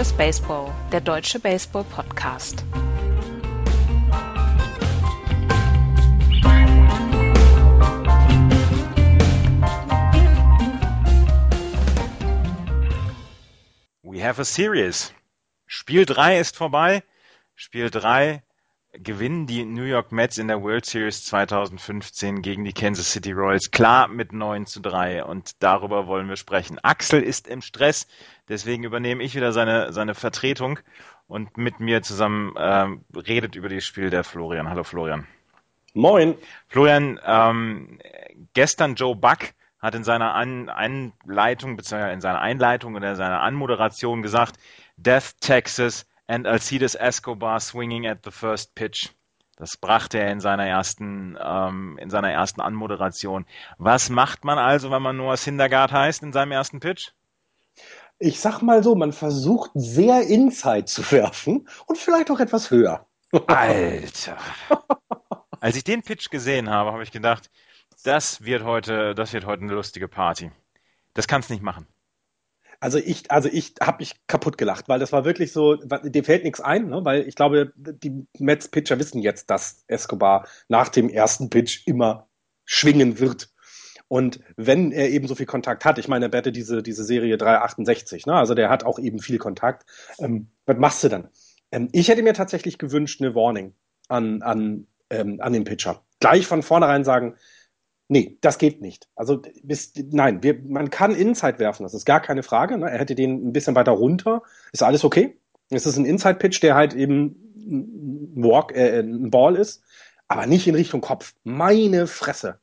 Just Baseball, der deutsche Baseball-Podcast. We have a series. Spiel 3 ist vorbei. Spiel 3 gewinnen die New York Mets in der World Series 2015 gegen die Kansas City Royals klar mit 9 zu 3 und darüber wollen wir sprechen. Axel ist im Stress, deswegen übernehme ich wieder seine, seine Vertretung und mit mir zusammen ähm, redet über das Spiel der Florian. Hallo Florian. Moin. Florian, ähm, gestern Joe Buck hat in seiner An Einleitung, beziehungsweise in seiner Einleitung oder in seiner Anmoderation gesagt, Death Texas and Alcides Escobar swinging at the first pitch. Das brachte er in seiner ersten, ähm, in seiner ersten Anmoderation. Was macht man also, wenn man Noah Syndergaard heißt in seinem ersten Pitch? Ich sag mal so, man versucht sehr Inside zu werfen und vielleicht auch etwas höher. Alter. Als ich den Pitch gesehen habe, habe ich gedacht, das wird heute, das wird heute eine lustige Party. Das kannst nicht machen. Also ich, also ich habe mich kaputt gelacht, weil das war wirklich so, dem fällt nichts ein, ne? weil ich glaube, die Mets-Pitcher wissen jetzt, dass Escobar nach dem ersten Pitch immer schwingen wird. Und wenn er eben so viel Kontakt hat, ich meine, er bette diese, diese Serie 368, ne? also der hat auch eben viel Kontakt. Ähm, was machst du dann? Ähm, ich hätte mir tatsächlich gewünscht, eine Warning an, an, ähm, an den Pitcher. Gleich von vornherein sagen, Nee, das geht nicht. Also bis, nein, wir, man kann Inside werfen, das ist gar keine Frage. Ne? Er hätte den ein bisschen weiter runter, ist alles okay. Es ist ein Inside-Pitch, der halt eben ein Walk, äh, ein Ball ist, aber nicht in Richtung Kopf. Meine Fresse.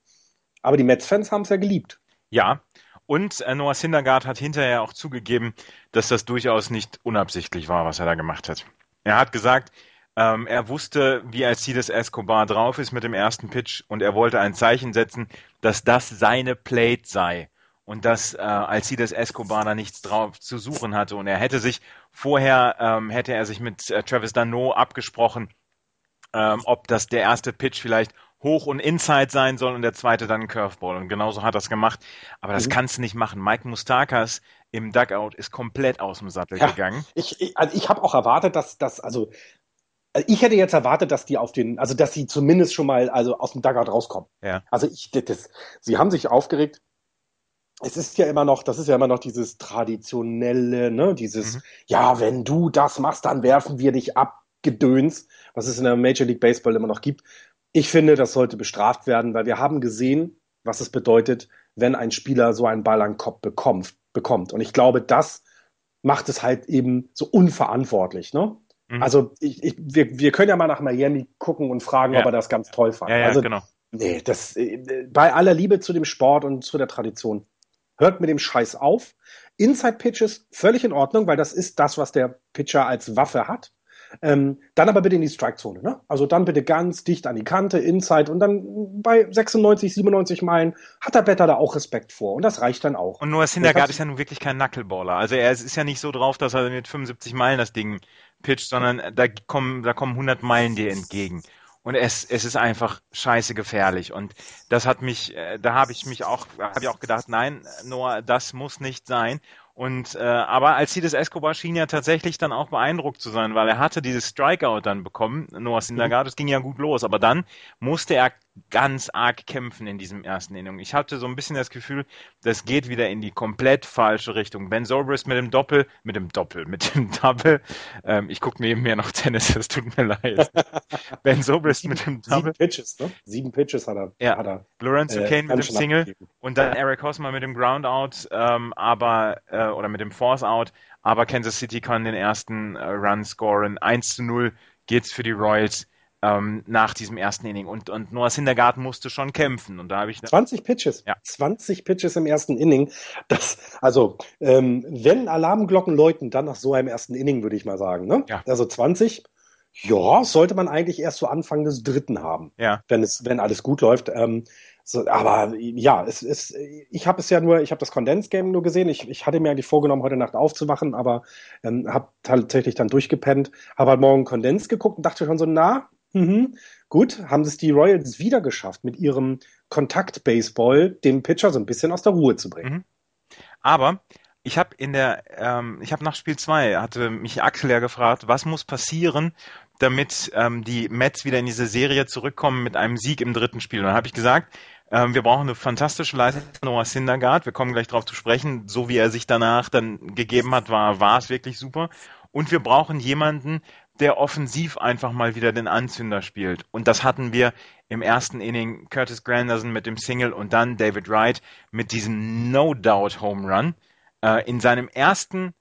Aber die Mets-Fans haben es ja geliebt. Ja, und äh, Noah Syndergaard hat hinterher auch zugegeben, dass das durchaus nicht unabsichtlich war, was er da gemacht hat. Er hat gesagt, ähm, er wusste, wie Alcides Escobar drauf ist mit dem ersten Pitch und er wollte ein Zeichen setzen, dass das seine Plate sei und dass äh, Alcides Escobar da nichts drauf zu suchen hatte. Und er hätte sich vorher, ähm, hätte er sich mit äh, Travis Dano abgesprochen, ähm, ob das der erste Pitch vielleicht hoch und inside sein soll und der zweite dann ein Curveball. Und genauso hat er es gemacht. Aber das mhm. kannst du nicht machen. Mike Mustakas im Dugout ist komplett aus dem Sattel ja, gegangen. Ich, ich, also ich habe auch erwartet, dass, dass also also ich hätte jetzt erwartet, dass die auf den, also dass sie zumindest schon mal also aus dem Dugout rauskommen. Ja. Also ich, das, sie haben sich aufgeregt. Es ist ja immer noch, das ist ja immer noch dieses traditionelle, ne, dieses, mhm. ja, wenn du das machst, dann werfen wir dich ab, Gedöns, was es in der Major League Baseball immer noch gibt. Ich finde, das sollte bestraft werden, weil wir haben gesehen, was es bedeutet, wenn ein Spieler so einen Ball an den Kopf bekommt, bekommt. Und ich glaube, das macht es halt eben so unverantwortlich, ne? Mhm. Also ich, ich, wir, wir können ja mal nach Miami gucken und fragen, ja. ob er das ganz toll fand. Ja, ja, also, genau. Nee, das, äh, bei aller Liebe zu dem Sport und zu der Tradition, hört mit dem Scheiß auf. Inside Pitches völlig in Ordnung, weil das ist das, was der Pitcher als Waffe hat. Ähm, dann aber bitte in die Strikezone. Ne? Also dann bitte ganz dicht an die Kante, Inside und dann bei 96, 97 Meilen hat der Better da auch Respekt vor und das reicht dann auch. Und Noah Syndergaard ist ja nun wirklich kein Knuckleballer. Also er ist ja nicht so drauf, dass er mit 75 Meilen das Ding pitcht, sondern da kommen, da kommen 100 Meilen dir entgegen. Und es, es ist einfach scheiße gefährlich. Und das hat mich, äh, da habe ich mich auch, habe ich auch gedacht, nein, Noah, das muss nicht sein. Und äh, aber Alcides Escobar schien ja tatsächlich dann auch beeindruckt zu sein, weil er hatte dieses Strikeout dann bekommen, Noah Syndergaard, das ging ja gut los, aber dann musste er ganz arg kämpfen in diesem ersten Inning. Ich hatte so ein bisschen das Gefühl, das geht wieder in die komplett falsche Richtung. Ben Zobrist mit dem Doppel, mit dem Doppel, mit dem Double. Ähm, ich gucke neben mir noch Tennis, das tut mir leid. ben Zobrist mit dem Double. Sieben Pitches, ne? Sieben Pitches hat er. Ja. Hat er Lorenzo äh, Kane mit dem Single abgegeben. und dann Eric Hosmer mit dem Groundout, ähm, aber äh, oder mit dem Force Out, aber Kansas City kann den ersten äh, Run scoren. 1 zu 0 geht's für die Royals ähm, nach diesem ersten Inning. Und, und Noah Syndergaard musste schon kämpfen. Und da habe ich 20 Pitches. Ja. 20 Pitches im ersten Inning. Das, also, ähm, wenn Alarmglocken läuten, dann nach so einem ersten Inning, würde ich mal sagen. Ne? Ja. Also 20. Ja, sollte man eigentlich erst so Anfang des dritten haben, ja. wenn es, wenn alles gut läuft. Ähm, so, aber ja, es ist, ich habe es ja nur, ich habe das Kondensgame nur gesehen. Ich, ich hatte mir eigentlich vorgenommen, heute Nacht aufzuwachen, aber ähm, habe tatsächlich dann durchgepennt, habe halt morgen Kondens geguckt und dachte schon so, na, mhm, gut, haben es die Royals wieder geschafft, mit ihrem Kontakt-Baseball den Pitcher so ein bisschen aus der Ruhe zu bringen. Mhm. Aber ich habe in der, ähm, ich habe nach Spiel 2 hatte mich Axel ja gefragt, was muss passieren, damit ähm, die Mets wieder in diese Serie zurückkommen mit einem Sieg im dritten Spiel. Und dann habe ich gesagt, ähm, wir brauchen eine fantastische Leistung von Noah Syndergaard. Wir kommen gleich darauf zu sprechen. So wie er sich danach dann gegeben hat, war, war es wirklich super. Und wir brauchen jemanden, der offensiv einfach mal wieder den Anzünder spielt. Und das hatten wir im ersten Inning Curtis Granderson mit dem Single und dann David Wright mit diesem No-Doubt Home Run. Äh, in seinem ersten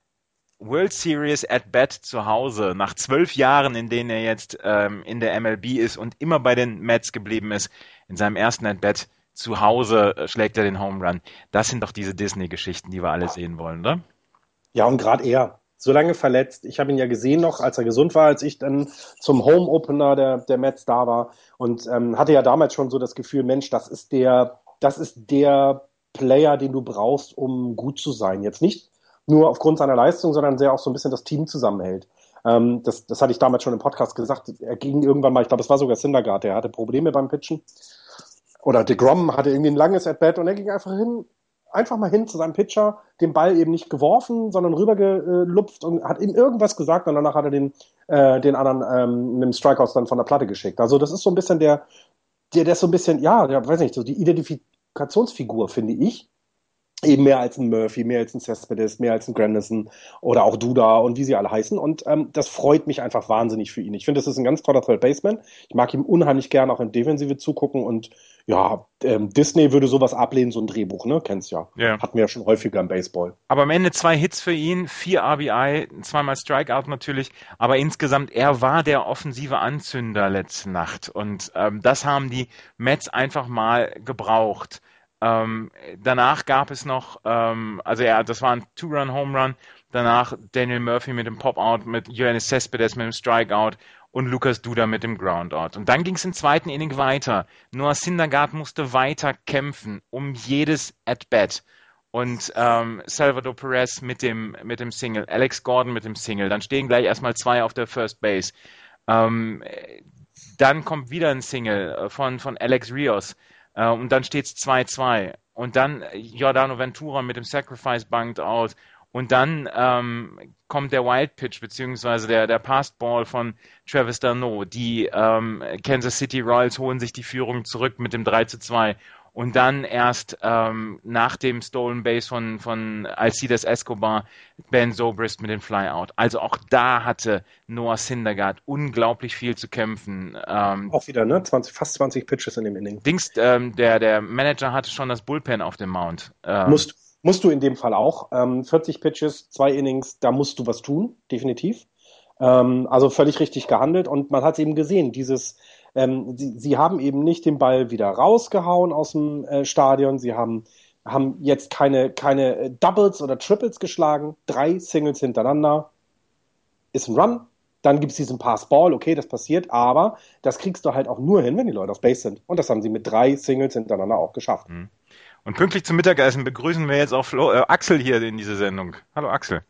World Series at Bat zu Hause, nach zwölf Jahren, in denen er jetzt ähm, in der MLB ist und immer bei den Mets geblieben ist, in seinem ersten At Bat zu Hause äh, schlägt er den Home Run. Das sind doch diese Disney-Geschichten, die wir alle sehen wollen, oder? Ja, und gerade er, so lange verletzt. Ich habe ihn ja gesehen noch, als er gesund war, als ich dann zum Home Opener der, der Mets da war und ähm, hatte ja damals schon so das Gefühl, Mensch, das ist der, das ist der Player, den du brauchst, um gut zu sein. Jetzt nicht nur aufgrund seiner Leistung, sondern sehr auch so ein bisschen das Team zusammenhält. Ähm, das, das hatte ich damals schon im Podcast gesagt. Er ging irgendwann mal, ich glaube, es war sogar Syndergaard, der hatte Probleme beim Pitchen. Oder DeGrom hatte irgendwie ein langes At-Bat und er ging einfach hin, einfach mal hin zu seinem Pitcher, den Ball eben nicht geworfen, sondern rübergelupft und hat ihm irgendwas gesagt und danach hat er den, äh, den anderen ähm, mit dem Strikeout dann von der Platte geschickt. Also das ist so ein bisschen der, der, der ist so ein bisschen, ja, ja, weiß nicht, so die Identifikationsfigur, finde ich eben mehr als ein Murphy, mehr als ein Cespedes, mehr als ein Grandison oder auch Duda und wie sie alle heißen. Und ähm, das freut mich einfach wahnsinnig für ihn. Ich finde, das ist ein ganz toller Third Baseman. Ich mag ihm unheimlich gern auch in Defensive zugucken und ja, ähm, Disney würde sowas ablehnen, so ein Drehbuch, ne? Kennst ja. Ja. Hatten wir ja schon häufiger im Baseball. Aber am Ende zwei Hits für ihn, vier RBI, zweimal Strikeout natürlich, aber insgesamt, er war der offensive Anzünder letzte Nacht und ähm, das haben die Mets einfach mal gebraucht. Ähm, danach gab es noch, ähm, also ja, das war ein Two-Run-Home-Run. Danach Daniel Murphy mit dem Pop-Out, mit Johannes Cespedes mit dem Strikeout und Lucas Duda mit dem Groundout. Und dann ging es im zweiten Inning weiter. Noah Syndergaard musste weiter kämpfen um jedes At-Bat. Und ähm, Salvador Perez mit dem, mit dem Single, Alex Gordon mit dem Single. Dann stehen gleich erstmal zwei auf der First Base. Ähm, dann kommt wieder ein Single äh, von, von Alex Rios. Äh, und dann steht es 2-2. Und dann Giordano Ventura mit dem Sacrifice bunked out. Und dann ähm, kommt der Wild Pitch, beziehungsweise der, der Passed Ball von Travis Darno. Die ähm, Kansas City Royals holen sich die Führung zurück mit dem 3 zu 2 und dann erst ähm, nach dem Stolen Base von, von Alcides Escobar Ben Zobrist mit dem Flyout. Also auch da hatte Noah Syndergaard unglaublich viel zu kämpfen. Ähm, auch wieder, ne? 20, fast 20 Pitches in dem Inning. Dings, ähm, der, der Manager hatte schon das Bullpen auf dem Mount. Ähm, musst, musst du in dem Fall auch. Ähm, 40 Pitches, zwei Innings, da musst du was tun, definitiv. Ähm, also völlig richtig gehandelt und man hat es eben gesehen, dieses ähm, sie, sie haben eben nicht den Ball wieder rausgehauen aus dem äh, Stadion. Sie haben, haben jetzt keine, keine äh, Doubles oder Triples geschlagen. Drei Singles hintereinander ist ein Run. Dann gibt es diesen Pass-Ball, okay, das passiert, aber das kriegst du halt auch nur hin, wenn die Leute auf Base sind. Und das haben sie mit drei Singles hintereinander auch geschafft. Mhm. Und pünktlich zum Mittagessen begrüßen wir jetzt auch Flo, äh, Axel hier in diese Sendung. Hallo Axel.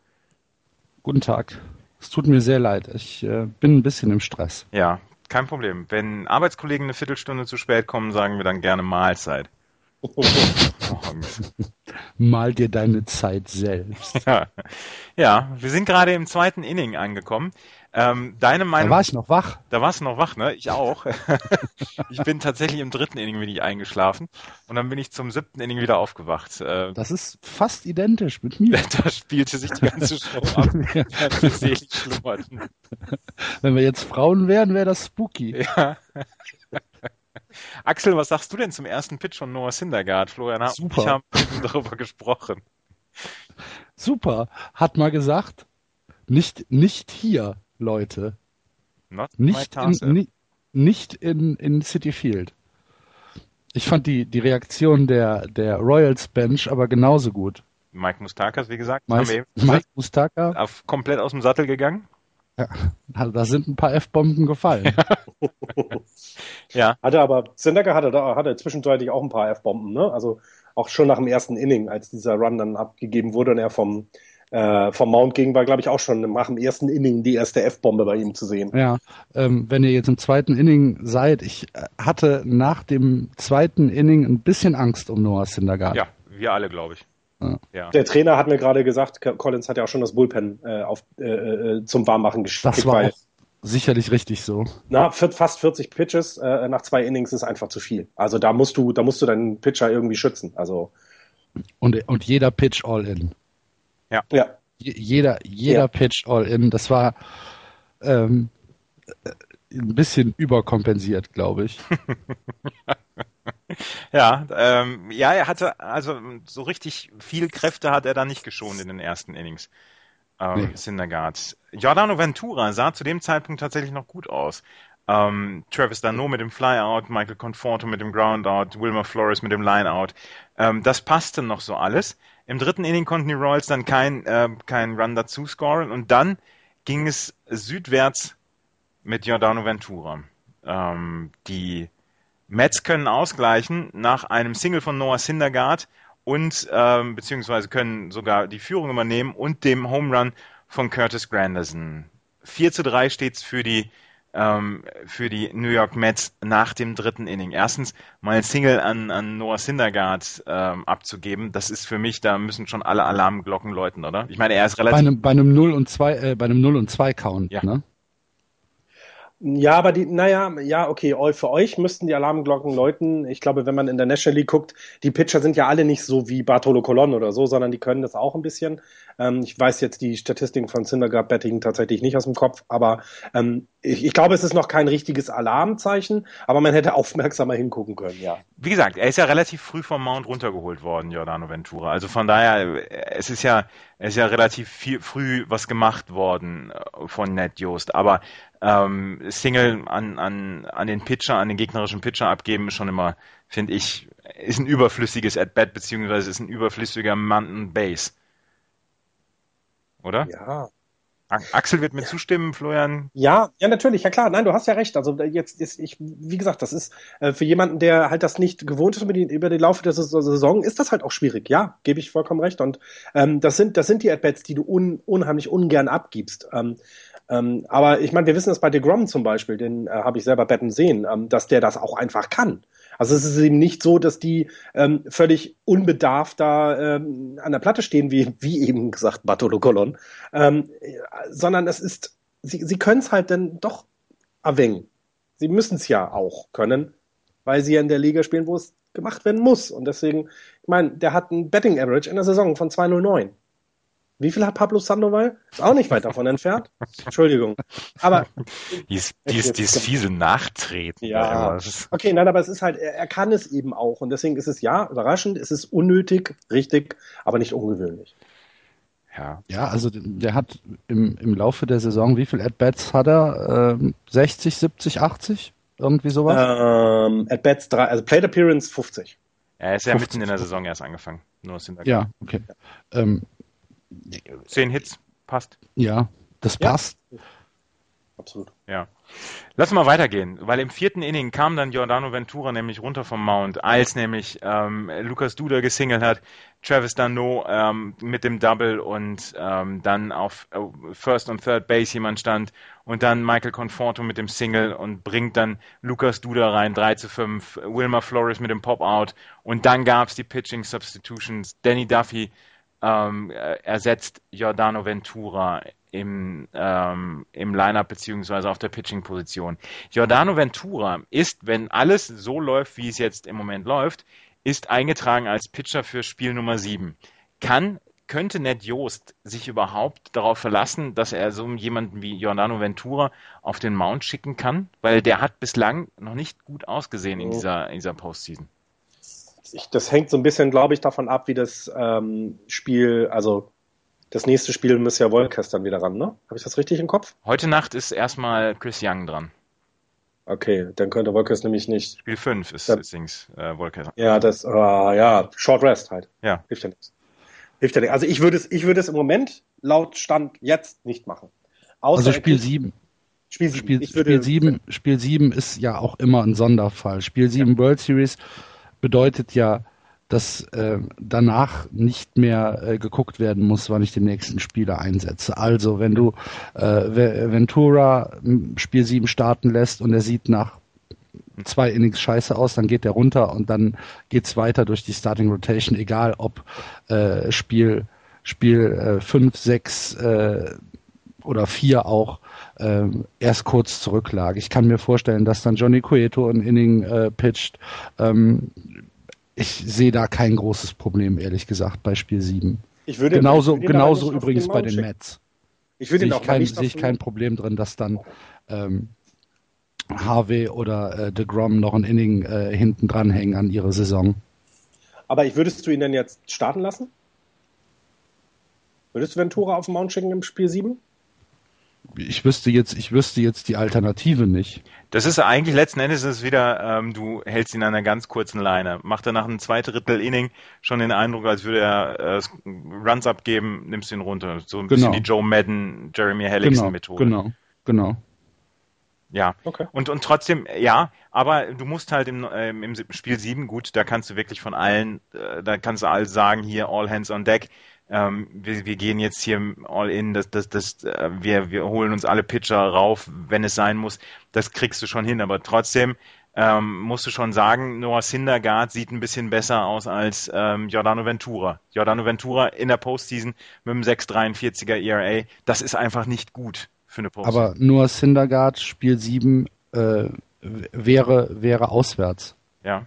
Guten Tag. Es tut mir sehr leid. Ich äh, bin ein bisschen im Stress. Ja, kein Problem. Wenn Arbeitskollegen eine Viertelstunde zu spät kommen, sagen wir dann gerne Mahlzeit. Oh, Mal dir deine Zeit selbst. Ja, ja wir sind gerade im zweiten Inning angekommen. Ähm, deine Meinung. Da war ich noch wach. Da warst du noch wach, ne? Ich auch. ich bin tatsächlich im dritten Inning bin ich eingeschlafen und dann bin ich zum siebten Inning wieder aufgewacht. Äh, das ist fast identisch mit mir. da spielte sich die ganze Show ab. Wenn wir jetzt Frauen wären, wäre das spooky. Ja. Axel, was sagst du denn zum ersten Pitch von Noah Syndergaard? Florian Super. ich haben darüber gesprochen. Super. Hat mal gesagt, nicht, nicht hier. Leute. Not nicht in, ni, nicht in, in City Field. Ich fand die, die Reaktion der, der Royals Bench aber genauso gut. Mike Mustakas, wie gesagt, Mike, Mike Mustaka auf, komplett aus dem Sattel gegangen. Ja, also da sind ein paar F-Bomben gefallen. ja. Hatte aber, Sendaka hatte, da, hatte zwischenzeitlich auch ein paar F-Bomben, ne? Also auch schon nach dem ersten Inning, als dieser Run dann abgegeben wurde und er vom, äh, vom Mount ging, war, glaube ich, auch schon nach dem ersten Inning die erste F-Bombe bei ihm zu sehen. Ja, ähm, wenn ihr jetzt im zweiten Inning seid, ich äh, hatte nach dem zweiten Inning ein bisschen Angst um Noah Syndergaard. Ja, wir alle, glaube ich. Ja. Der Trainer hat mir gerade gesagt, Collins hat ja auch schon das Bullpen äh, auf, äh, äh zum Warmmachen geschickt. Das war weil, sicherlich richtig so. Na, fast 40 Pitches äh, nach zwei Innings ist einfach zu viel. Also da musst du, da musst du deinen Pitcher irgendwie schützen. Also und, und jeder Pitch all in. Ja. ja. Jeder, jeder ja. Pitch all in. Das war ähm, ein bisschen überkompensiert, glaube ich. ja, ähm, ja, er hatte, also so richtig viel Kräfte hat er da nicht geschont in den ersten Innings. Ähm, nee. Syndergaard. Giordano Ventura sah zu dem Zeitpunkt tatsächlich noch gut aus. Ähm, Travis Dano mit dem Flyout, Michael Conforto mit dem Groundout, Wilmer Flores mit dem Lineout. Ähm, das passte noch so alles. Im dritten Inning konnten die Royals dann kein, äh, kein Run dazu scoren und dann ging es südwärts mit Giordano Ventura. Ähm, die Mets können ausgleichen nach einem Single von Noah Syndergaard und ähm, beziehungsweise können sogar die Führung übernehmen und dem Home Run von Curtis Granderson. 4 zu 3 steht's für die ähm, für die New York Mets nach dem dritten Inning. Erstens mal ein Single an, an Noah Syndergaard ähm, abzugeben, das ist für mich, da müssen schon alle Alarmglocken läuten, oder? Ich meine, er ist relativ. Bei einem, bei einem 0 und 2, äh, bei einem 0 und 2 Count, ja. ne? Ja, aber die, naja, ja, okay, für euch müssten die Alarmglocken läuten. Ich glaube, wenn man in der National League guckt, die Pitcher sind ja alle nicht so wie Bartolo Colon oder so, sondern die können das auch ein bisschen. Ähm, ich weiß jetzt die Statistiken von Syndergaard Betting tatsächlich nicht aus dem Kopf, aber ähm, ich, ich, glaube, es ist noch kein richtiges Alarmzeichen, aber man hätte aufmerksamer hingucken können, ja. Wie gesagt, er ist ja relativ früh vom Mount runtergeholt worden, Giordano Ventura. Also von daher, es ist ja, es ist ja relativ viel, früh was gemacht worden äh, von Ned Jost, aber ähm, Single an, an, an den Pitcher, an den gegnerischen Pitcher abgeben, ist schon immer, finde ich, ist ein überflüssiges At-Bat, beziehungsweise ist ein überflüssiger Mountain Base oder? Ja. Axel wird mir ja. zustimmen, Florian. Ja, ja, natürlich, ja klar. Nein, du hast ja recht. Also jetzt ist ich, wie gesagt, das ist äh, für jemanden, der halt das nicht gewohnt ist über die, über die Laufe der Saison, ist das halt auch schwierig. Ja, gebe ich vollkommen recht. Und ähm, das sind, das sind die At-Bats, die du un, unheimlich ungern abgibst. Ähm, ähm, aber ich meine, wir wissen das bei DeGrom zum Beispiel, den äh, habe ich selber betten sehen, ähm, dass der das auch einfach kann. Also es ist eben nicht so, dass die ähm, völlig unbedarft da ähm, an der Platte stehen, wie, wie eben gesagt Bartolo Colon, ähm, sondern es ist, sie, sie können es halt dann doch erwängen. Sie müssen es ja auch können, weil sie ja in der Liga spielen, wo es gemacht werden muss. Und deswegen, ich meine, der hat ein Betting Average in der Saison von 209. Wie viel hat Pablo Sandoval? Ist auch nicht weit davon entfernt. Entschuldigung. Aber. Dies, dies, dies fiese Nachtreten. Ja. Okay, nein, aber es ist halt, er, er, kann es eben auch. Und deswegen ist es ja überraschend, es ist unnötig, richtig, aber nicht ungewöhnlich. Ja. Ja, also der hat im, im Laufe der Saison, wie viel At-Bats hat er? Ähm, 60, 70, 80? Irgendwie sowas? Ähm, At-Bats, also Plate Appearance 50. Er ist ja 50. mitten in der Saison erst angefangen. Nur ja, okay. Ja. Ähm, Zehn Hits, passt. Ja, das passt. Ja. Absolut. Ja. Lass mal weitergehen, weil im vierten Inning kam dann Giordano Ventura nämlich runter vom Mount, als nämlich ähm, Lukas Duda gesingelt hat, Travis Dano ähm, mit dem Double und ähm, dann auf äh, First und Third Base jemand stand und dann Michael Conforto mit dem Single und bringt dann Lukas Duda rein, 3 zu 5, Wilmer Flores mit dem Pop-Out und dann gab's die Pitching Substitutions, Danny Duffy ähm, ersetzt Giordano Ventura im, ähm, im Lineup beziehungsweise auf der Pitching-Position. Giordano Ventura ist, wenn alles so läuft, wie es jetzt im Moment läuft, ist eingetragen als Pitcher für Spiel Nummer 7. Kann, könnte Ned Joost sich überhaupt darauf verlassen, dass er so jemanden wie Giordano Ventura auf den Mount schicken kann? Weil der hat bislang noch nicht gut ausgesehen in dieser, in dieser Postseason ich, das hängt so ein bisschen, glaube ich, davon ab, wie das ähm, Spiel, also das nächste Spiel muss ja Wolkers dann wieder ran, ne? Habe ich das richtig im Kopf? Heute Nacht ist erstmal Chris Young dran. Okay, dann könnte Wolkers nämlich nicht. Spiel 5 ist übrigens äh, Wolkers. Ja, das, uh, ja, Short Rest halt. Ja. Hilft ja nichts. Hilft ja nichts. Also ich würde es, ich würde es im Moment laut Stand jetzt nicht machen. Außer also Spiel 7. Spiel 7. Spiel, Spiel 7. Spiel 7 ist ja auch immer ein Sonderfall. Spiel 7 ja. World Series bedeutet ja, dass äh, danach nicht mehr äh, geguckt werden muss, wann ich den nächsten Spieler einsetze. Also wenn du äh, Ventura Spiel 7 starten lässt und er sieht nach zwei Innings scheiße aus, dann geht der runter und dann geht's weiter durch die Starting Rotation, egal ob äh, Spiel Spiel 5, äh, 6 äh, oder 4 auch äh, erst kurz zurücklag. Ich kann mir vorstellen, dass dann Johnny Cueto ein Inning äh, pitcht. Ähm, ich sehe da kein großes Problem, ehrlich gesagt, bei Spiel 7. Ich würde, genauso ich würde genauso übrigens bei den Mets. Ich würde sehe ich, kein, sehe ich kein Problem drin, dass dann ähm, Harvey oder äh, DeGrom noch ein Inning äh, hinten dranhängen an ihre Saison. Aber ich würdest du ihn denn jetzt starten lassen? Würdest du Ventura auf den Mount schicken im Spiel 7? Ich wüsste jetzt, ich wüsste jetzt die Alternative nicht. Das ist eigentlich letzten Endes ist es wieder, ähm, du hältst ihn an einer ganz kurzen Leine. Macht er nach einem zweiten Drittel Inning schon den Eindruck, als würde er äh, Runs abgeben, nimmst ihn runter. So ein genau. bisschen die Joe Madden, Jeremy Hellickson Methode. Genau, genau. Ja, okay. und, und trotzdem, ja, aber du musst halt im, äh, im Spiel 7, gut, da kannst du wirklich von allen, äh, da kannst du all sagen, hier all hands on deck, ähm, wir, wir gehen jetzt hier all in, das, das, das, äh, wir, wir holen uns alle Pitcher rauf, wenn es sein muss, das kriegst du schon hin, aber trotzdem ähm, musst du schon sagen, Noah Syndergaard sieht ein bisschen besser aus als ähm, Giordano Ventura. Giordano Ventura in der Postseason mit einem 6,43er ERA, das ist einfach nicht gut für eine Postseason. Aber Noah Syndergaard, Spiel 7, äh, wäre, wäre auswärts. Ja.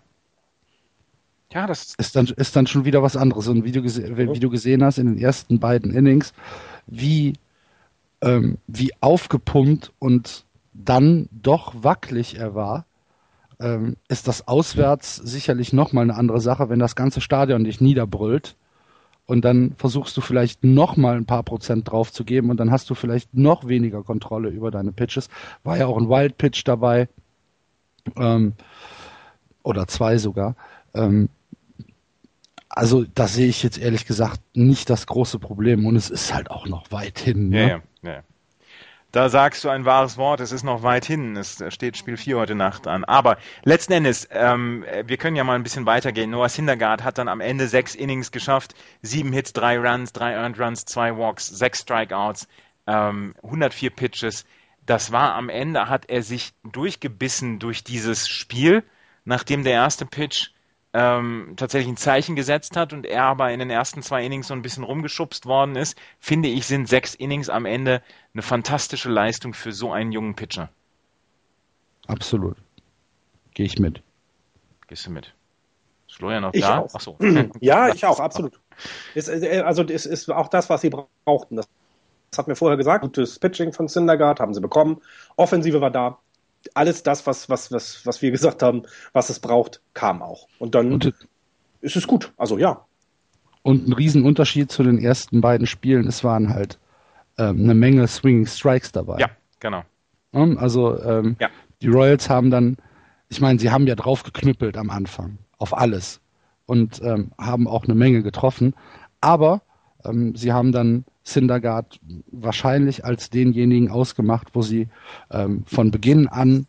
Ja, das ist dann, ist dann schon wieder was anderes. Und wie du, wie du gesehen hast in den ersten beiden Innings, wie, ähm, wie aufgepumpt und dann doch wackelig er war, ähm, ist das auswärts sicherlich nochmal eine andere Sache, wenn das ganze Stadion dich niederbrüllt und dann versuchst du vielleicht nochmal ein paar Prozent drauf zu geben und dann hast du vielleicht noch weniger Kontrolle über deine Pitches. War ja auch ein Wild Pitch dabei. Ähm, oder zwei sogar. Ähm, also da sehe ich jetzt ehrlich gesagt nicht das große Problem und es ist halt auch noch weit hin. Ne? Ja, ja, ja. Da sagst du ein wahres Wort, es ist noch weit hin, es steht Spiel 4 heute Nacht an. Aber letzten Endes, ähm, wir können ja mal ein bisschen weitergehen. Noah Syndergaard hat dann am Ende sechs Innings geschafft, sieben Hits, drei Runs, drei Earned Runs, zwei Walks, sechs Strikeouts, ähm, 104 Pitches. Das war am Ende, hat er sich durchgebissen durch dieses Spiel, nachdem der erste Pitch ähm, tatsächlich ein Zeichen gesetzt hat und er aber in den ersten zwei Innings so ein bisschen rumgeschubst worden ist, finde ich, sind sechs Innings am Ende eine fantastische Leistung für so einen jungen Pitcher. Absolut. Gehe ich mit. Gehst du mit? Ist Florian noch ich da? Auch. Ach so. ja, ich auch, absolut. Ist, äh, also es ist auch das, was sie brauchten. Das hat mir vorher gesagt. Gutes Pitching von Syndergaard haben sie bekommen. Offensive war da alles das, was, was, was, was wir gesagt haben, was es braucht, kam auch. Und dann und, ist es gut. Also ja. Und ein Riesenunterschied zu den ersten beiden Spielen, es waren halt ähm, eine Menge Swinging Strikes dabei. Ja, genau. Also ähm, ja. die Royals haben dann, ich meine, sie haben ja drauf geknüppelt am Anfang, auf alles. Und ähm, haben auch eine Menge getroffen. Aber ähm, sie haben dann Syndergaard wahrscheinlich als denjenigen ausgemacht, wo sie ähm, von Beginn an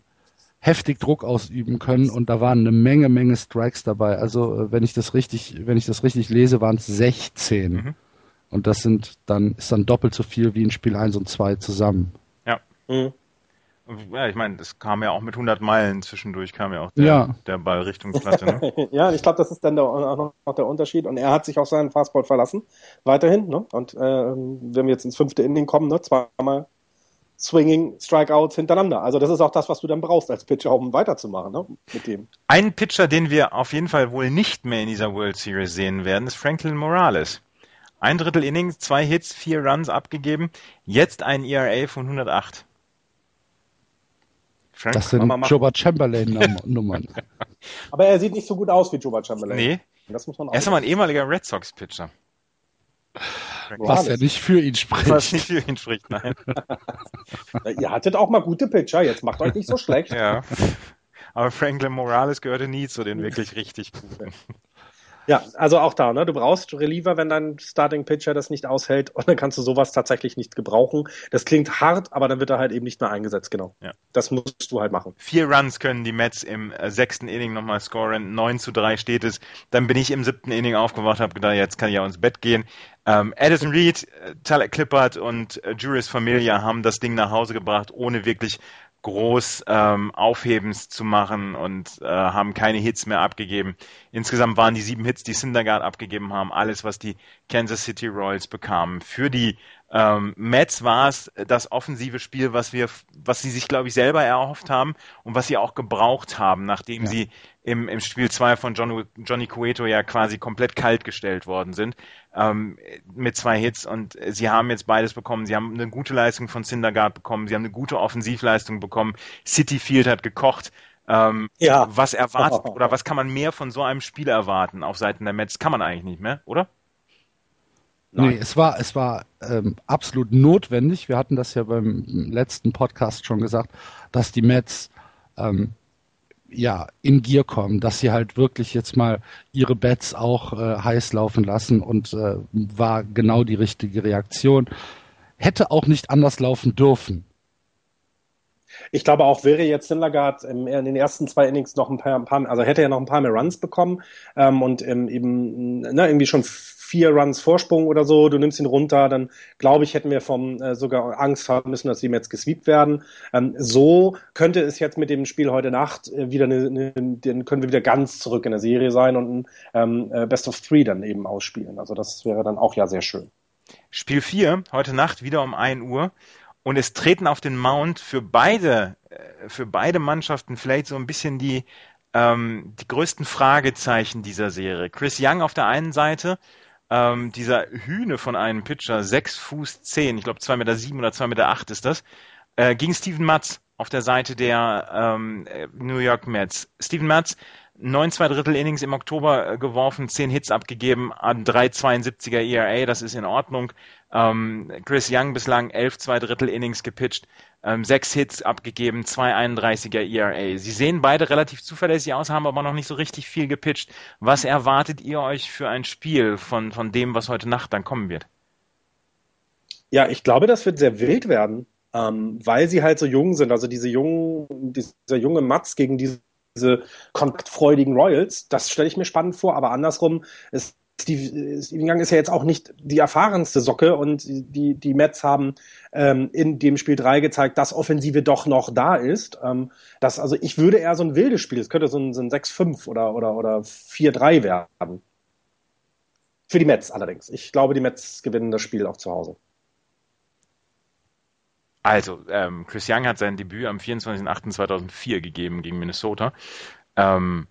heftig Druck ausüben können und da waren eine Menge, Menge Strikes dabei. Also äh, wenn ich das richtig, wenn ich das richtig lese, waren es 16. Mhm. Und das sind dann, ist dann doppelt so viel wie in Spiel 1 und 2 zusammen. Ja. Mhm. Ja, ich meine, das kam ja auch mit 100 Meilen zwischendurch, kam ja auch der, ja. der Ball Richtung Platte. Ne? ja, ich glaube, das ist dann der, auch noch der Unterschied. Und er hat sich auf seinen Fastball verlassen, weiterhin. Ne? Und äh, wenn wir jetzt ins fünfte Inning kommen, ne? zweimal Swinging Strikeouts hintereinander. Also das ist auch das, was du dann brauchst als Pitcher, um weiterzumachen ne? mit dem. Ein Pitcher, den wir auf jeden Fall wohl nicht mehr in dieser World Series sehen werden, ist Franklin Morales. Ein Drittel Inning, zwei Hits, vier Runs abgegeben, jetzt ein ERA von 108. Frank, das sind Joba Chamberlain-Nummern. Aber er sieht nicht so gut aus wie Joba Chamberlain. Nee. Das muss man auch er ist aber ein ehemaliger Red Sox-Pitcher. Was ja nicht für ihn spricht. Was nicht für ihn spricht, nein. Ihr hattet auch mal gute Pitcher, jetzt macht euch nicht so schlecht. Ja. Aber Franklin Morales gehörte nie zu den wirklich richtig guten. Ja, also auch da, ne? Du brauchst Reliever, wenn dein Starting Pitcher das nicht aushält und dann kannst du sowas tatsächlich nicht gebrauchen. Das klingt hart, aber dann wird er halt eben nicht mehr eingesetzt, genau. Ja. Das musst du halt machen. Vier Runs können die Mets im äh, sechsten Inning nochmal scoren, 9 zu 3 steht es. Dann bin ich im siebten Inning aufgewacht, habe gedacht, jetzt kann ich ja ins Bett gehen. Ähm, Addison Reed, äh, Tyler Clippert und äh, Juris Familia haben das Ding nach Hause gebracht, ohne wirklich groß ähm, Aufhebens zu machen und äh, haben keine Hits mehr abgegeben. Insgesamt waren die sieben Hits, die Syndergaard abgegeben haben, alles, was die Kansas City Royals bekamen. Für die ähm, Mets war es das offensive Spiel, was wir, was sie sich, glaube ich, selber erhofft haben und was sie auch gebraucht haben, nachdem ja. sie im, im Spiel 2 von John, Johnny Cueto ja quasi komplett kalt gestellt worden sind ähm, mit zwei Hits und sie haben jetzt beides bekommen. Sie haben eine gute Leistung von Syndergaard bekommen, sie haben eine gute Offensivleistung bekommen. City Field hat gekocht. Ähm, ja. Was erwartet oder was kann man mehr von so einem Spiel erwarten auf Seiten der Mets? Kann man eigentlich nicht mehr, oder? Nein. Nee, es war, es war ähm, absolut notwendig. Wir hatten das ja beim letzten Podcast schon gesagt, dass die Mets ähm, ja in Gier kommen, dass sie halt wirklich jetzt mal ihre Bets auch äh, heiß laufen lassen und äh, war genau die richtige Reaktion. Hätte auch nicht anders laufen dürfen. Ich glaube auch, wäre jetzt Syndergaard in den ersten zwei Innings noch ein paar, also hätte er noch ein paar mehr Runs bekommen ähm, und ähm, eben ne, irgendwie schon vier Runs Vorsprung oder so, du nimmst ihn runter, dann glaube ich, hätten wir vom äh, sogar Angst haben müssen, dass sie jetzt gesweept werden. Ähm, so könnte es jetzt mit dem Spiel heute Nacht äh, wieder eine, eine, dann können wir wieder ganz zurück in der Serie sein und ein ähm, äh, Best of Three dann eben ausspielen. Also das wäre dann auch ja sehr schön. Spiel 4, heute Nacht wieder um 1 Uhr. Und es treten auf den Mount für beide, äh, für beide Mannschaften vielleicht so ein bisschen die, ähm, die größten Fragezeichen dieser Serie. Chris Young auf der einen Seite, ähm, dieser Hühne von einem Pitcher, 6 Fuß 10, ich glaube 2,7 Meter sieben oder 2,8 Meter acht ist das, äh, gegen Steven Matz auf der Seite der ähm, New York Mets. Steven Matz, neun zwei Drittel Innings im Oktober äh, geworfen, zehn Hits abgegeben an 3,72er ERA, das ist in Ordnung. Ähm, Chris Young bislang elf zwei Drittel Innings gepitcht ähm, sechs Hits abgegeben, 2,31er ERA. Sie sehen beide relativ zuverlässig aus, haben aber noch nicht so richtig viel gepitcht. Was erwartet ihr euch für ein Spiel von, von dem, was heute Nacht dann kommen wird? Ja, ich glaube, das wird sehr wild werden, ähm, weil sie halt so jung sind. Also diese jungen, dieser junge Mats gegen diese diese kontaktfreudigen Royals, das stelle ich mir spannend vor, aber andersrum, es Steve, Steven Young ist ja jetzt auch nicht die erfahrenste Socke und die, die Mets haben ähm, in dem Spiel 3 gezeigt, dass Offensive doch noch da ist. Ähm, das, also ich würde eher so ein wildes Spiel, es könnte so ein, so ein 6-5 oder, oder, oder 4-3 werden. Für die Mets allerdings. Ich glaube, die Mets gewinnen das Spiel auch zu Hause. Also, ähm, Chris Young hat sein Debüt am 24.08.2004 gegeben gegen Minnesota. Ähm,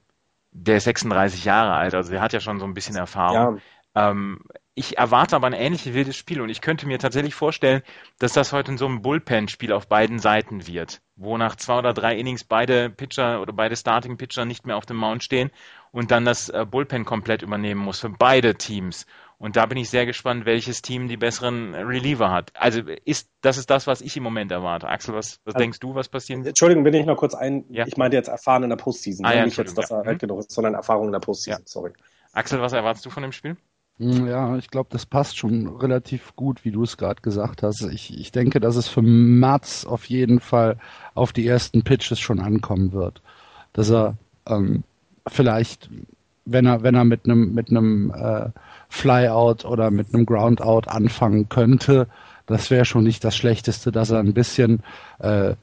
der ist 36 Jahre alt, also der hat ja schon so ein bisschen Erfahrung. Ja. Ähm, ich erwarte aber ein ähnlich wildes Spiel und ich könnte mir tatsächlich vorstellen, dass das heute in so einem Bullpen-Spiel auf beiden Seiten wird, wo nach zwei oder drei Innings beide Pitcher oder beide Starting-Pitcher nicht mehr auf dem Mount stehen und dann das äh, Bullpen komplett übernehmen muss für beide Teams. Und da bin ich sehr gespannt, welches Team die besseren Reliever hat. Also ist das ist das, was ich im Moment erwarte. Axel, was, was also, denkst du, was passieren wird? Entschuldigung, bin ich noch kurz ein. Ja? Ich meinte jetzt erfahren in der Postseason. Ah, ja, nicht jetzt, dass er ja. alt genug ist, sondern Erfahrung in der Postseason. Ja. Sorry. Axel, was erwartest du von dem Spiel? Hm, ja, ich glaube, das passt schon relativ gut, wie du es gerade gesagt hast. Ich, ich denke, dass es für Mats auf jeden Fall auf die ersten Pitches schon ankommen wird. Dass er ähm, vielleicht, wenn er, wenn er mit einem mit einem äh, Flyout oder mit einem Groundout anfangen könnte. Das wäre schon nicht das Schlechteste, dass er ein bisschen äh,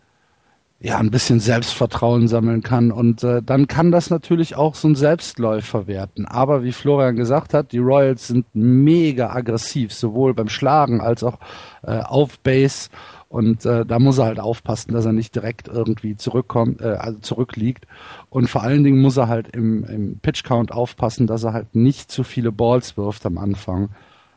ja ein bisschen Selbstvertrauen sammeln kann und äh, dann kann das natürlich auch so ein Selbstläufer werden. Aber wie Florian gesagt hat, die Royals sind mega aggressiv, sowohl beim Schlagen als auch äh, auf Base und äh, da muss er halt aufpassen, dass er nicht direkt irgendwie zurückkommt, äh, also zurückliegt. Und vor allen Dingen muss er halt im, im Pitch Count aufpassen, dass er halt nicht zu viele Balls wirft am Anfang.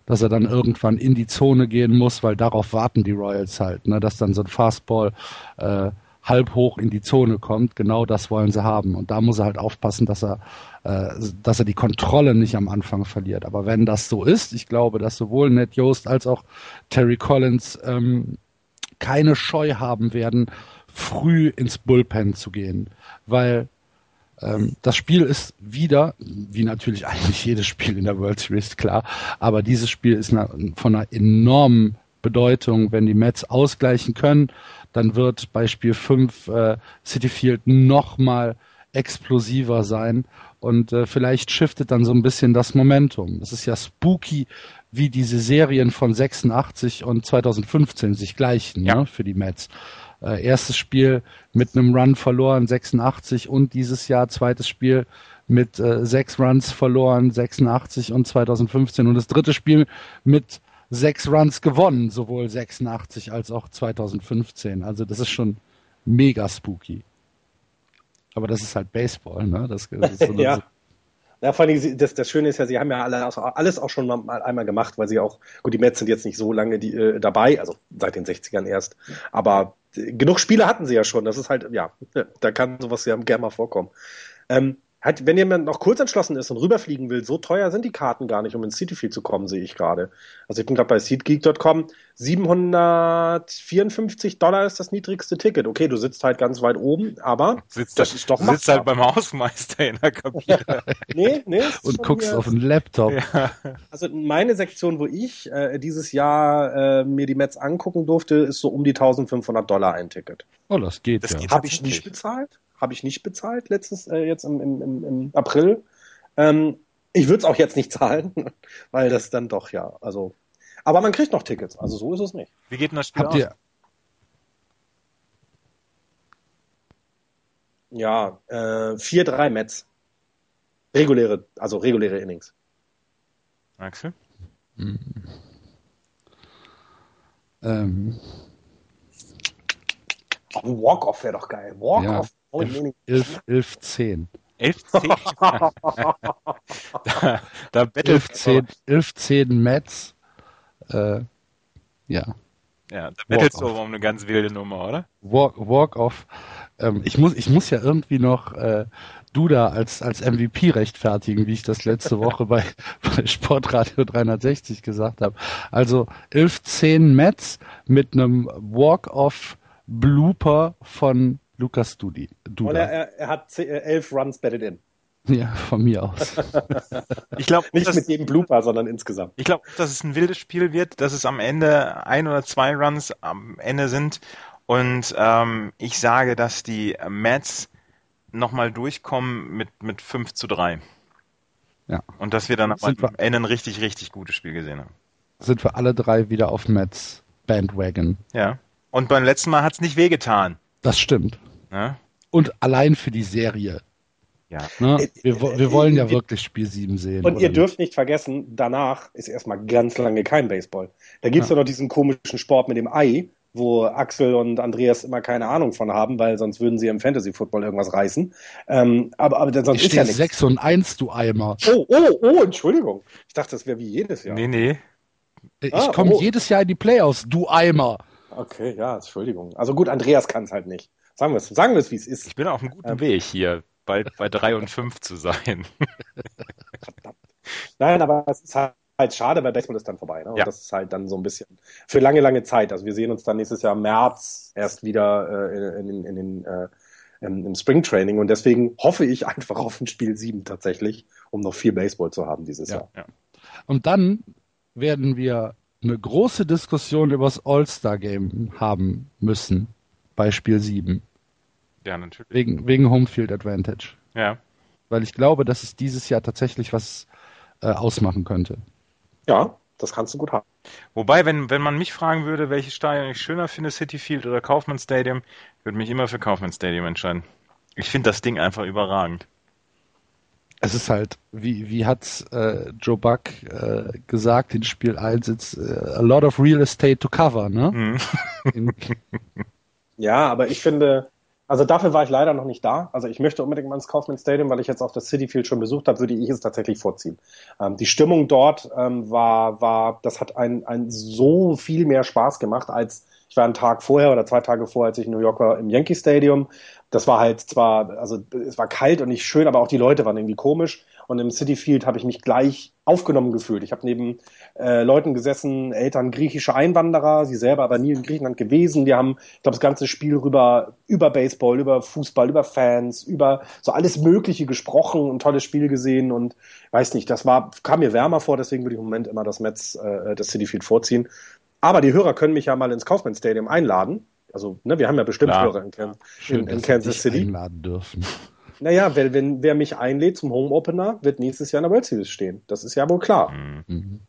Dass er dann irgendwann in die Zone gehen muss, weil darauf warten die Royals halt, ne, dass dann so ein Fastball äh, halb hoch in die Zone kommt. Genau das wollen sie haben. Und da muss er halt aufpassen, dass er, äh, dass er die Kontrolle nicht am Anfang verliert. Aber wenn das so ist, ich glaube, dass sowohl Ned Yost als auch Terry Collins ähm, keine Scheu haben werden, früh ins Bullpen zu gehen, weil ähm, das Spiel ist wieder, wie natürlich eigentlich jedes Spiel in der World Series, klar, aber dieses Spiel ist eine, von einer enormen Bedeutung, wenn die Mets ausgleichen können, dann wird bei Spiel 5 äh, City Field nochmal explosiver sein und äh, vielleicht shiftet dann so ein bisschen das Momentum. Es ist ja spooky, wie diese Serien von 86 und 2015 sich gleichen ja. ne, für die Mets. Äh, erstes Spiel mit einem Run verloren, 86 und dieses Jahr zweites Spiel mit äh, sechs Runs verloren, 86 und 2015 und das dritte Spiel mit sechs Runs gewonnen, sowohl 86 als auch 2015. Also das ist schon mega spooky. Aber das ist halt Baseball, ne? Das, das ist so ja. Ja, vor allem, das, das Schöne ist ja, sie haben ja alle, alles auch schon mal einmal gemacht, weil sie auch, gut, die Mets sind jetzt nicht so lange die, äh, dabei, also seit den 60ern erst, aber äh, genug Spiele hatten sie ja schon, das ist halt, ja, da kann sowas ja gerne mal vorkommen. Ähm, Halt, wenn jemand noch kurz entschlossen ist und rüberfliegen will, so teuer sind die Karten gar nicht, um ins Cityfield zu kommen, sehe ich gerade. Also ich bin gerade bei SeatGeek.com, 754 Dollar ist das niedrigste Ticket. Okay, du sitzt halt ganz weit oben, aber sitzt das ist doch machbar. Sitzt halt beim Hausmeister in der Kabine. nee, nee. Und guckst auf den Laptop. Ja. Also meine Sektion, wo ich äh, dieses Jahr äh, mir die Mets angucken durfte, ist so um die 1500 Dollar ein Ticket. Oh, das geht das ja. Habe ich nicht bezahlt habe ich nicht bezahlt letztes, äh, jetzt im, im, im, im April. Ähm, ich würde es auch jetzt nicht zahlen, weil das dann doch ja, also. Aber man kriegt noch Tickets, also so ist es nicht. Wie geht denn das Spiel Habt aus? Ihr ja, äh, 4-3 Mets. Reguläre, also reguläre Innings. Axel? Hm. Ähm. Walk-Off wäre doch geil. Walk-Off. Ja. 11, 11, 10. 11, 10? da, da 11, 10, 11, 10 Mets. Äh, ja. Ja, da bettelst du aber um eine ganz wilde Nummer, oder? Walk, walk off. Ähm, ich, muss, ich muss ja irgendwie noch äh, Duda als, als MVP rechtfertigen, wie ich das letzte Woche bei, bei Sportradio 360 gesagt habe. Also 11-10 Mets mit einem Walk-off Blooper von Lukas Dudi. Duda. Oder er, er hat äh, elf Runs batted in. Ja, von mir aus. ich glaube nicht das, mit jedem Blooper, sondern insgesamt. Ich glaube, dass es ein wildes Spiel wird, dass es am Ende ein oder zwei Runs am Ende sind. Und ähm, ich sage, dass die Mets nochmal durchkommen mit, mit 5 zu 3. Ja. Und dass wir dann am Ende ein richtig, richtig gutes Spiel gesehen haben. Sind wir alle drei wieder auf Mets Bandwagon. Ja. Und beim letzten Mal hat es nicht wehgetan. Das stimmt. Ja? Und allein für die Serie. Ja. Ne? Wir, wir wollen ja wirklich Spiel 7 sehen. Und ihr dürft nicht vergessen, danach ist erstmal ganz lange kein Baseball. Da gibt es ja. noch diesen komischen Sport mit dem Ei, wo Axel und Andreas immer keine Ahnung von haben, weil sonst würden sie im Fantasy Football irgendwas reißen. Ähm, aber, aber sonst ich ist ja nichts. 6 und 1, du Eimer. Oh, oh, oh, Entschuldigung. Ich dachte, das wäre wie jedes Jahr. Nee, nee. Ich ah, komme oh. jedes Jahr in die Playoffs, du Eimer. Okay, ja, Entschuldigung. Also gut, Andreas kann es halt nicht. Sagen wir es, sagen wir es, wie es ist. Ich bin auf einem guten ähm, Weg hier, bald bei drei und fünf zu sein. Verdammt. Nein, aber es ist halt schade, weil Baseball ist dann vorbei. Ne? Und ja. das ist halt dann so ein bisschen für lange, lange Zeit. Also wir sehen uns dann nächstes Jahr im März erst wieder äh, in, in, in den äh, im, im Springtraining und deswegen hoffe ich einfach auf ein Spiel 7 tatsächlich, um noch viel Baseball zu haben dieses ja, Jahr. Ja. Und dann werden wir eine große Diskussion über das All-Star-Game haben müssen bei Spiel 7. Ja, natürlich. Wegen, wegen Homefield Advantage. Ja. Weil ich glaube, dass es dieses Jahr tatsächlich was äh, ausmachen könnte. Ja, das kannst du gut haben. Wobei, wenn, wenn man mich fragen würde, welches Stadion ich schöner finde, City Field oder Kaufmann Stadium, würde mich immer für Kaufmann Stadium entscheiden. Ich finde das Ding einfach überragend es ist halt, wie, wie hat äh, Joe Buck äh, gesagt in Spiel 1, it's uh, a lot of real estate to cover, ne? Mhm. ja, aber ich finde, also dafür war ich leider noch nicht da. Also ich möchte unbedingt mal ins Kaufman Stadium, weil ich jetzt auch das City Field schon besucht habe, würde ich es tatsächlich vorziehen. Ähm, die Stimmung dort ähm, war, war, das hat ein, ein so viel mehr Spaß gemacht als ich war einen Tag vorher oder zwei Tage vorher, als ich in New York war, im Yankee Stadium. Das war halt zwar, also es war kalt und nicht schön, aber auch die Leute waren irgendwie komisch. Und im City Field habe ich mich gleich aufgenommen gefühlt. Ich habe neben äh, Leuten gesessen, Eltern griechische Einwanderer, sie selber aber nie in Griechenland gewesen. Die haben, ich glaube, das ganze Spiel rüber über Baseball, über Fußball, über Fans, über so alles Mögliche gesprochen und tolles Spiel gesehen. Und weiß nicht, das war kam mir wärmer vor. Deswegen würde ich im Moment immer das Metz, äh, das City Field vorziehen. Aber die Hörer können mich ja mal ins Kaufmann Stadium einladen. Also, ne, wir haben ja bestimmt Klar. Hörer in, Can Schön, in, in Kansas City. einladen dürfen. Naja, wenn, wenn wer mich einlädt zum Home Opener, wird nächstes Jahr in der World Series stehen. Das ist ja wohl klar. Mhm.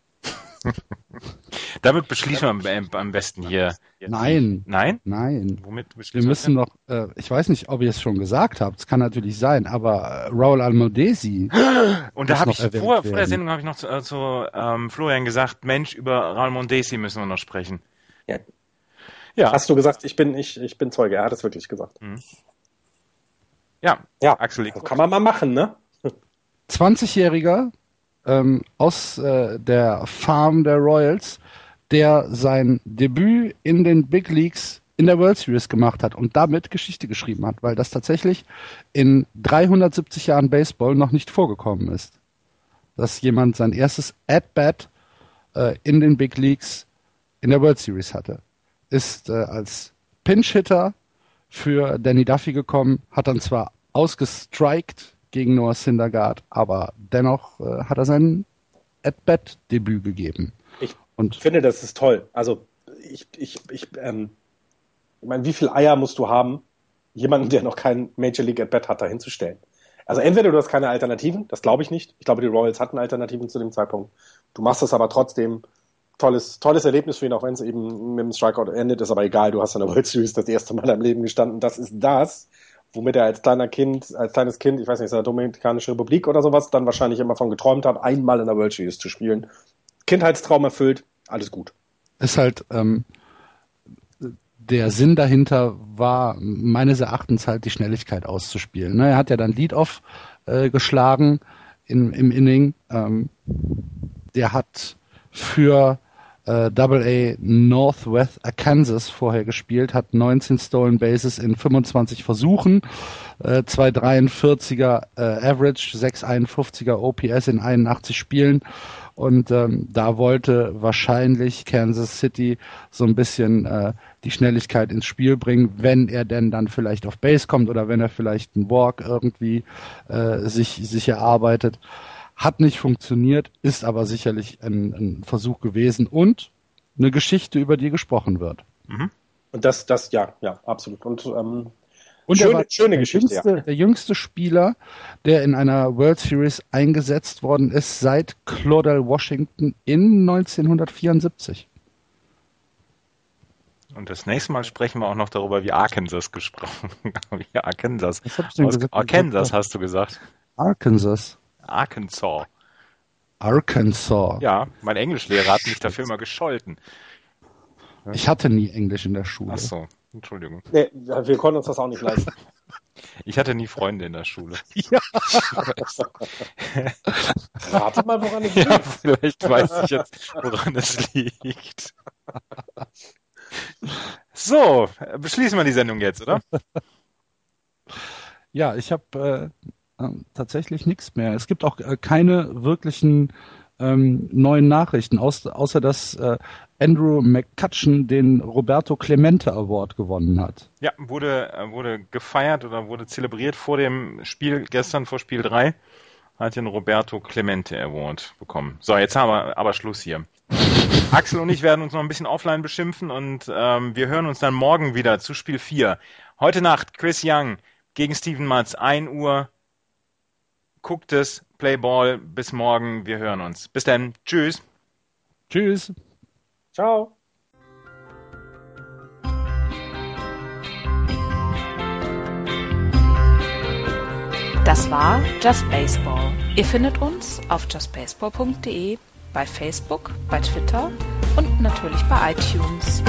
Damit beschließen wir am besten hier. Nein. Nein? Nein. Womit wir müssen noch, äh, ich weiß nicht, ob ihr es schon gesagt habt, es kann natürlich sein, aber äh, Raul Almodesi. Und da habe ich vor, vor der Sendung habe ich noch zu, äh, zu ähm, Florian gesagt, Mensch, über Raul Almodesi müssen wir noch sprechen. Ja. ja. Hast du gesagt, ich bin, ich, ich bin Zeuge, er hat es wirklich gesagt. Mhm. Ja, ja. Axel. Kann man mal machen, ne? 20-Jähriger ähm, aus äh, der Farm der Royals, der sein Debüt in den Big Leagues in der World Series gemacht hat und damit Geschichte geschrieben hat, weil das tatsächlich in 370 Jahren Baseball noch nicht vorgekommen ist. Dass jemand sein erstes At-Bat äh, in den Big Leagues in der World Series hatte. Ist äh, als Pinch-Hitter für Danny Duffy gekommen, hat dann zwar ausgestrikt gegen Noah Syndergaard, aber dennoch äh, hat er sein At-Bat-Debüt gegeben. Ich Und finde, das ist toll. Also ich, ich, ich, ähm, ich meine, wie viel Eier musst du haben, jemanden, der noch kein Major League At-Bat hat, dahinzustellen? Also entweder du hast keine Alternativen, das glaube ich nicht. Ich glaube, die Royals hatten Alternativen zu dem Zeitpunkt. Du machst es aber trotzdem tolles, tolles Erlebnis für ihn, auch wenn es eben mit dem Strikeout endet, ist aber egal, du hast in der World Series das erste Mal im Leben gestanden. Das ist das, womit er als kleiner Kind, als kleines Kind, ich weiß nicht, in der Dominikanische Republik oder sowas, dann wahrscheinlich immer von geträumt hat, einmal in der World Series zu spielen. Kindheitstraum erfüllt, alles gut. Ist halt, ähm, der Sinn dahinter war meines Erachtens halt die Schnelligkeit auszuspielen. Ne? Er hat ja dann Lead-Off äh, geschlagen in, im Inning. Ähm, der hat für äh, Double A Northwest Arkansas vorher gespielt, hat 19 Stolen Bases in 25 Versuchen, äh, 2,43er äh, Average, 6,51er OPS in 81 Spielen. Und ähm, da wollte wahrscheinlich Kansas City so ein bisschen äh, die Schnelligkeit ins Spiel bringen, wenn er denn dann vielleicht auf Base kommt oder wenn er vielleicht einen Walk irgendwie äh, sich, sich erarbeitet. Hat nicht funktioniert, ist aber sicherlich ein, ein Versuch gewesen und eine Geschichte, über die gesprochen wird. Mhm. Und das, das, ja, ja, absolut. Und, ähm, und schöne, schöne Geschichte. Jüngste, ja. Der jüngste Spieler, der in einer World Series eingesetzt worden ist, seit Claudel Washington in 1974. Und das nächste Mal sprechen wir auch noch darüber, wie Arkansas gesprochen. wie Arkansas. Aus Arkansas hast du gesagt. Arkansas. Arkansas. Arkansas. Ja, mein Englischlehrer hat mich dafür immer gescholten. Ich hatte nie Englisch in der Schule. Ach so, Entschuldigung. Nee, wir konnten uns das auch nicht leisten. Ich hatte nie Freunde in der Schule. Ja. Rate mal, woran es liegt. Ja, vielleicht weiß ich jetzt, woran es liegt. So, beschließen wir die Sendung jetzt, oder? Ja, ich habe äh, ähm, tatsächlich nichts mehr. Es gibt auch äh, keine wirklichen ähm, neuen Nachrichten, aus, außer dass äh, Andrew McCutcheon den Roberto Clemente Award gewonnen hat. Ja, wurde, äh, wurde gefeiert oder wurde zelebriert vor dem Spiel gestern, vor Spiel 3, hat den Roberto Clemente Award bekommen. So, jetzt haben wir aber Schluss hier. Axel und ich werden uns noch ein bisschen offline beschimpfen und ähm, wir hören uns dann morgen wieder zu Spiel 4. Heute Nacht Chris Young gegen Steven Matz, 1 Uhr guckt es, Playball, bis morgen, wir hören uns. Bis dann, tschüss. Tschüss. Ciao. Das war Just Baseball. Ihr findet uns auf justbaseball.de, bei Facebook, bei Twitter und natürlich bei iTunes.